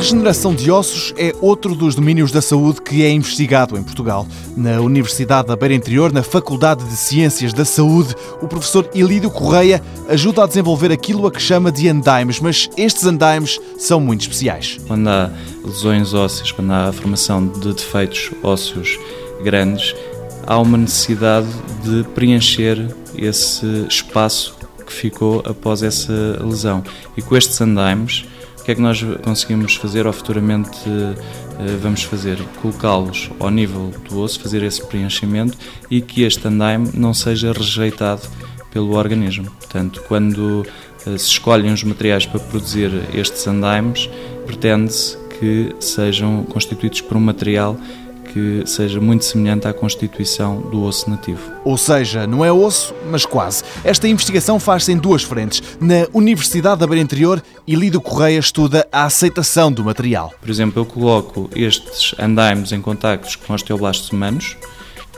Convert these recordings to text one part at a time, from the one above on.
regeneração de ossos é outro dos domínios da saúde que é investigado em Portugal. Na Universidade da Beira Interior, na Faculdade de Ciências da Saúde, o professor Ilídio Correia ajuda a desenvolver aquilo a que chama de endimes, mas estes endimes são muito especiais. Quando há lesões ósseas, quando há a formação de defeitos ósseos grandes, há uma necessidade de preencher esse espaço que ficou após essa lesão. E com estes endimes, o que é que nós conseguimos fazer ou futuramente eh, vamos fazer? Colocá-los ao nível do osso, fazer esse preenchimento e que este endaime não seja rejeitado pelo organismo. Portanto, quando eh, se escolhem os materiais para produzir estes endaimes, pretende-se que sejam constituídos por um material que seja muito semelhante à constituição do osso nativo. Ou seja, não é osso, mas quase. Esta investigação faz-se em duas frentes. Na Universidade da Beira Interior, Ilídio Correia estuda a aceitação do material. Por exemplo, eu coloco estes andaimes em contactos com osteoblastos humanos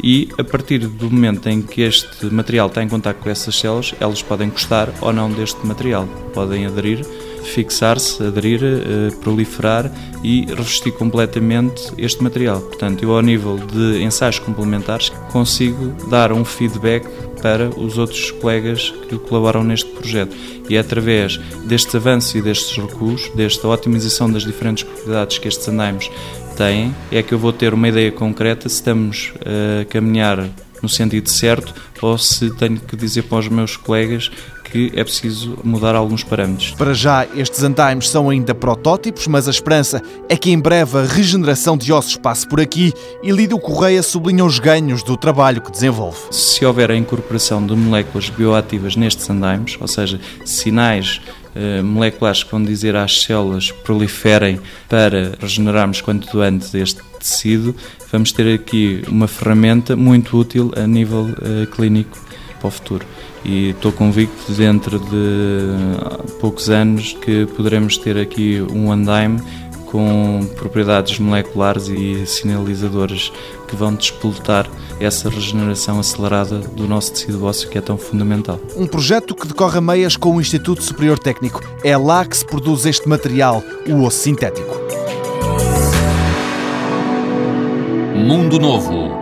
e a partir do momento em que este material está em contacto com essas células, elas podem gostar ou não deste material, podem aderir fixar-se, aderir, eh, proliferar e revestir completamente este material. Portanto, eu, ao nível de ensaios complementares, consigo dar um feedback para os outros colegas que colaboram neste projeto. E é através destes avanços e destes recuos, desta otimização das diferentes propriedades que estes andaimes têm, é que eu vou ter uma ideia concreta se estamos a caminhar no sentido certo ou se tenho que dizer para os meus colegas que é preciso mudar alguns parâmetros. Para já, estes endimes são ainda protótipos, mas a esperança é que em breve a regeneração de ossos passe por aqui e Lídio Correia sublinha os ganhos do trabalho que desenvolve. Se houver a incorporação de moléculas bioativas nestes endimes, ou seja, sinais eh, moleculares que vão dizer às células proliferem para regenerarmos quanto antes este tecido, vamos ter aqui uma ferramenta muito útil a nível uh, clínico para o futuro. E estou convicto, dentro de poucos anos, que poderemos ter aqui um andaime com propriedades moleculares e sinalizadoras que vão despoltar essa regeneração acelerada do nosso tecido ósseo que é tão fundamental. Um projeto que decorre a meias com o Instituto Superior Técnico. É lá que se produz este material, o osso sintético. Mundo Novo,